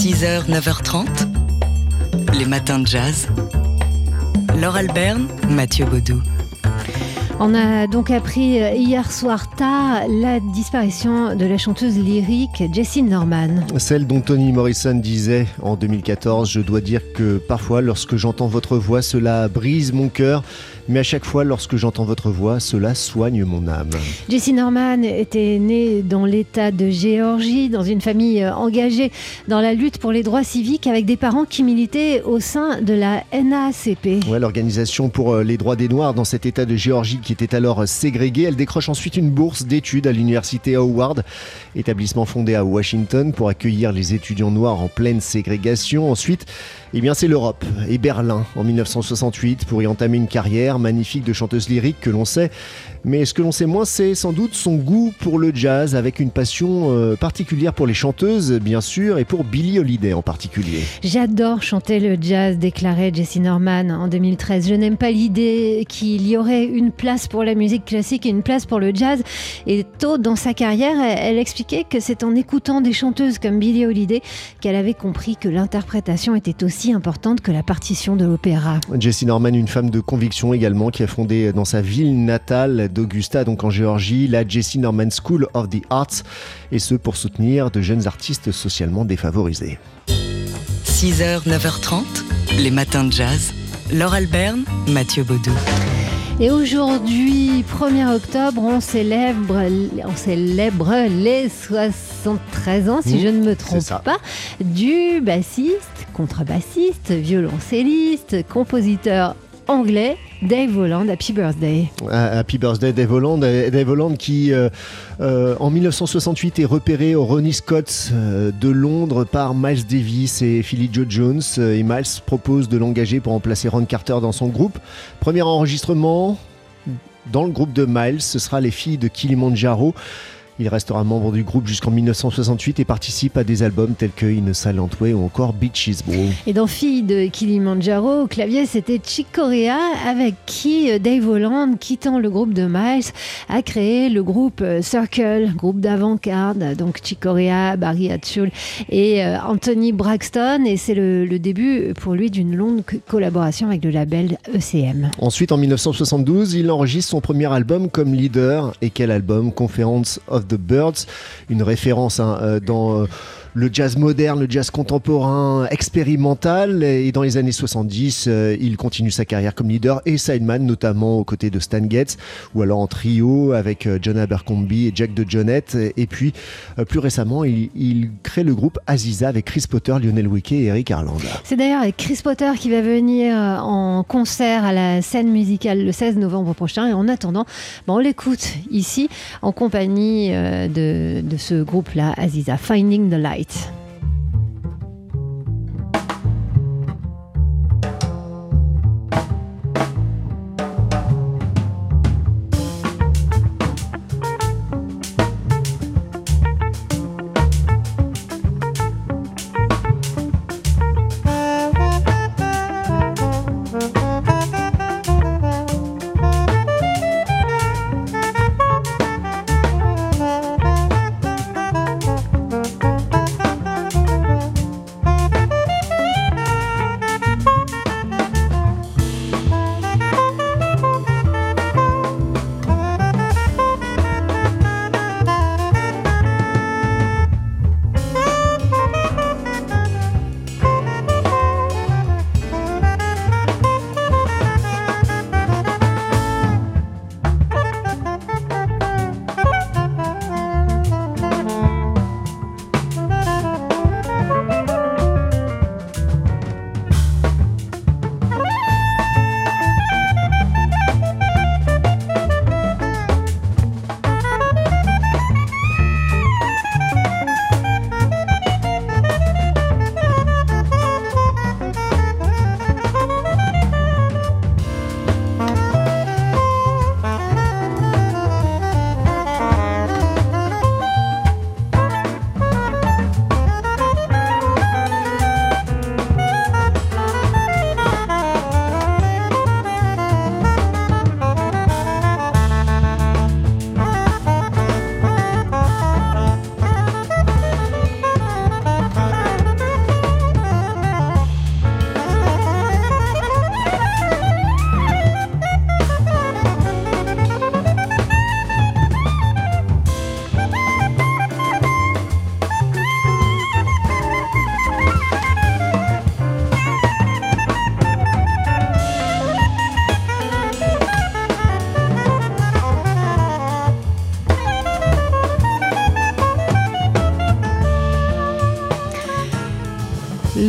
6h, 9h30, les matins de jazz. Laure Alberne, Mathieu Baudou. On a donc appris euh, hier soir tard la disparition de la chanteuse lyrique Jessie Norman. Celle dont Tony Morrison disait en 2014 Je dois dire que parfois, lorsque j'entends votre voix, cela brise mon cœur mais à chaque fois, lorsque j'entends votre voix, cela soigne mon âme. Jessie Norman était née dans l'État de Géorgie, dans une famille euh, engagée dans la lutte pour les droits civiques, avec des parents qui militaient au sein de la NAACP. Ouais, l'organisation pour euh, les droits des Noirs dans cet État de Géorgie qui était alors ségrégué. Elle décroche ensuite une bourse d'études à l'université Howard, établissement fondé à Washington pour accueillir les étudiants noirs en pleine ségrégation. Ensuite, eh bien, c'est l'Europe et Berlin en 1968 pour y entamer une carrière magnifique de chanteuse lyrique que l'on sait. Mais ce que l'on sait moins, c'est sans doute son goût pour le jazz, avec une passion euh, particulière pour les chanteuses, bien sûr, et pour Billie Holiday en particulier. J'adore chanter le jazz, déclarait Jessie Norman en 2013. Je n'aime pas l'idée qu'il y aurait une place pour la musique classique et une place pour le jazz. Et tôt dans sa carrière, elle expliquait que c'est en écoutant des chanteuses comme Billie Holiday qu'elle avait compris que l'interprétation était aussi importante que la partition de l'opéra. Jessie Norman, une femme de conviction également, qui a fondé dans sa ville natale d'Augusta, donc en Géorgie, la Jessie Norman School of the Arts, et ce pour soutenir de jeunes artistes socialement défavorisés. 6h, 9h30, les matins de jazz. Laure Alberne, Mathieu Baudou. Et aujourd'hui, 1er octobre, on célèbre, on célèbre les 73 ans, si mmh, je ne me trompe pas, du bassiste, contrebassiste, violoncelliste, compositeur anglais Dave Holland, Happy Birthday. Happy Birthday Dave Holland, Dave Holland qui euh, euh, en 1968 est repéré au Ronnie Scott euh, de Londres par Miles Davis et Philly Joe Jones et Miles propose de l'engager pour remplacer Ron Carter dans son groupe. Premier enregistrement dans le groupe de Miles, ce sera les filles de Kilimanjaro. Il restera membre du groupe jusqu'en 1968 et participe à des albums tels que In a Silent Way ou encore Beaches Bro. Et dans Fille de Kilimanjaro, au clavier, c'était Chick Corea avec qui euh, Dave Holland, quittant le groupe de Miles, a créé le groupe euh, Circle, groupe d'avant-garde. Donc Chick Corea, Barry Hatchul et euh, Anthony Braxton. Et c'est le, le, début pour lui d'une longue collaboration avec le label ECM. Ensuite, en 1972, il enregistre son premier album comme leader. Et quel album? Conference of the Birds, une référence hein, euh, dans euh, le jazz moderne, le jazz contemporain, expérimental. Et dans les années 70, euh, il continue sa carrière comme leader et sideman, notamment aux côtés de Stan Getz, ou alors en trio avec John Abercrombie et Jack de Jonette. Et puis, plus récemment, il, crée le groupe Aziza avec Chris Potter, Lionel Wicke et Eric Harland. C'est d'ailleurs Chris Potter qui va venir en concert à la scène musicale le 16 novembre prochain. Et en attendant, on l'écoute ici en compagnie euh, de, de ce groupe-là, Aziza, Finding the Light. right.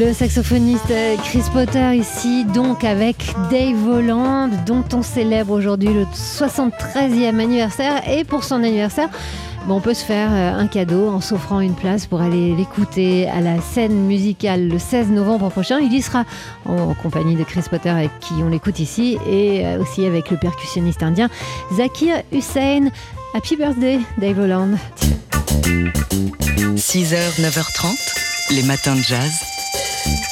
Le saxophoniste Chris Potter ici, donc avec Dave Holland, dont on célèbre aujourd'hui le 73e anniversaire. Et pour son anniversaire, on peut se faire euh, un cadeau en s'offrant une place pour aller l'écouter à la scène musicale le 16 novembre prochain. Il y sera en compagnie de Chris Potter avec qui on l'écoute ici et euh, aussi avec le percussionniste indien Zakir Hussein. Happy birthday, Dave Holland. 6h, 9h30, les matins de jazz.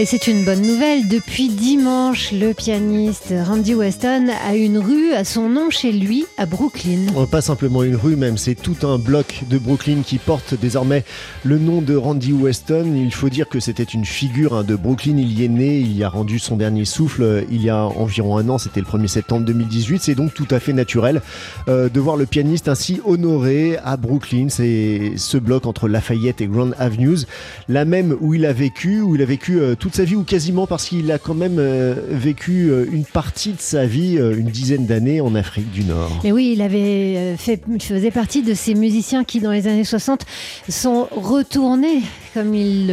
Et c'est une bonne nouvelle. Depuis dimanche, le pianiste Randy Weston a une rue à son nom chez lui à Brooklyn. Oh, pas simplement une rue même, c'est tout un bloc de Brooklyn qui porte désormais le nom de Randy Weston. Il faut dire que c'était une figure hein, de Brooklyn. Il y est né, il y a rendu son dernier souffle euh, il y a environ un an, c'était le 1er septembre 2018. C'est donc tout à fait naturel euh, de voir le pianiste ainsi honoré à Brooklyn. C'est ce bloc entre Lafayette et Grand Avenues, la même où il a vécu, où il a vécu euh, toute sa vie ou quasiment parce qu'il a quand même euh, vécu euh, une partie de sa vie, euh, une dizaine d'années en Afrique du Nord. Mais oui, il avait faisait partie de ces musiciens qui, dans les années 60, sont retournés, comme il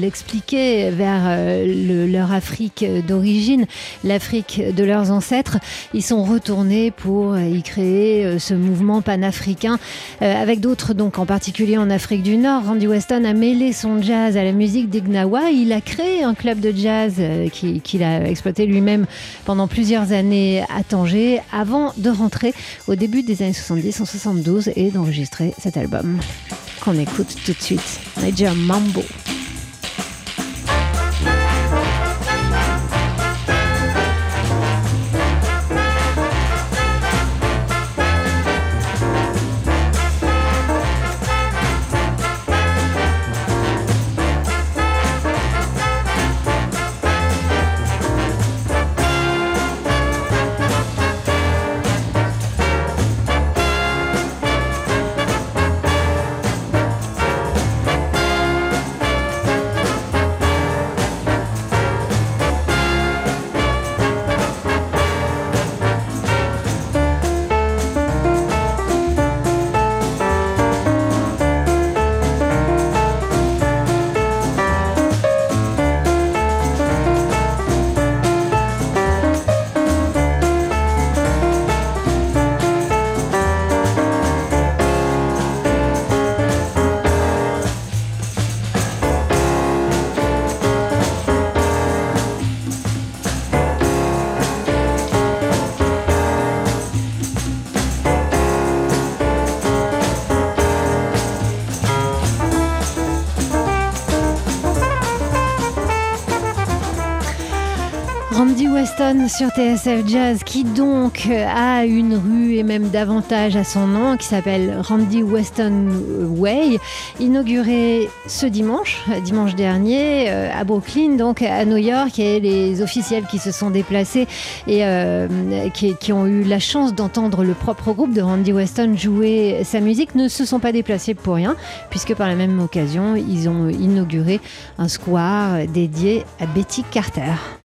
l'expliquait, vers le- leur Afrique d'origine, l'Afrique de leurs ancêtres. Ils sont retournés pour y créer ce mouvement panafricain avec d'autres, donc en particulier en Afrique du Nord. Randy Weston a mêlé son jazz à la musique des Gnawa. Il a créé un club de jazz euh, qui- qu'il a exploité lui-même pendant plusieurs années à Tanger avant de rentrer au début des années 70 en 72 et d'enregistrer cet album qu'on écoute tout de suite, Major Mambo. Randy Weston sur TSF Jazz qui donc euh, a une rue et même davantage à son nom qui s'appelle Randy Weston Way, inauguré ce dimanche, dimanche dernier euh, à Brooklyn, donc à New York et les officiels qui se sont déplacés et euh, qui, qui ont eu la chance d'entendre le propre groupe de Randy Weston jouer sa musique ne se sont pas déplacés pour rien puisque par la même occasion ils ont inauguré un square dédié à Betty Carter.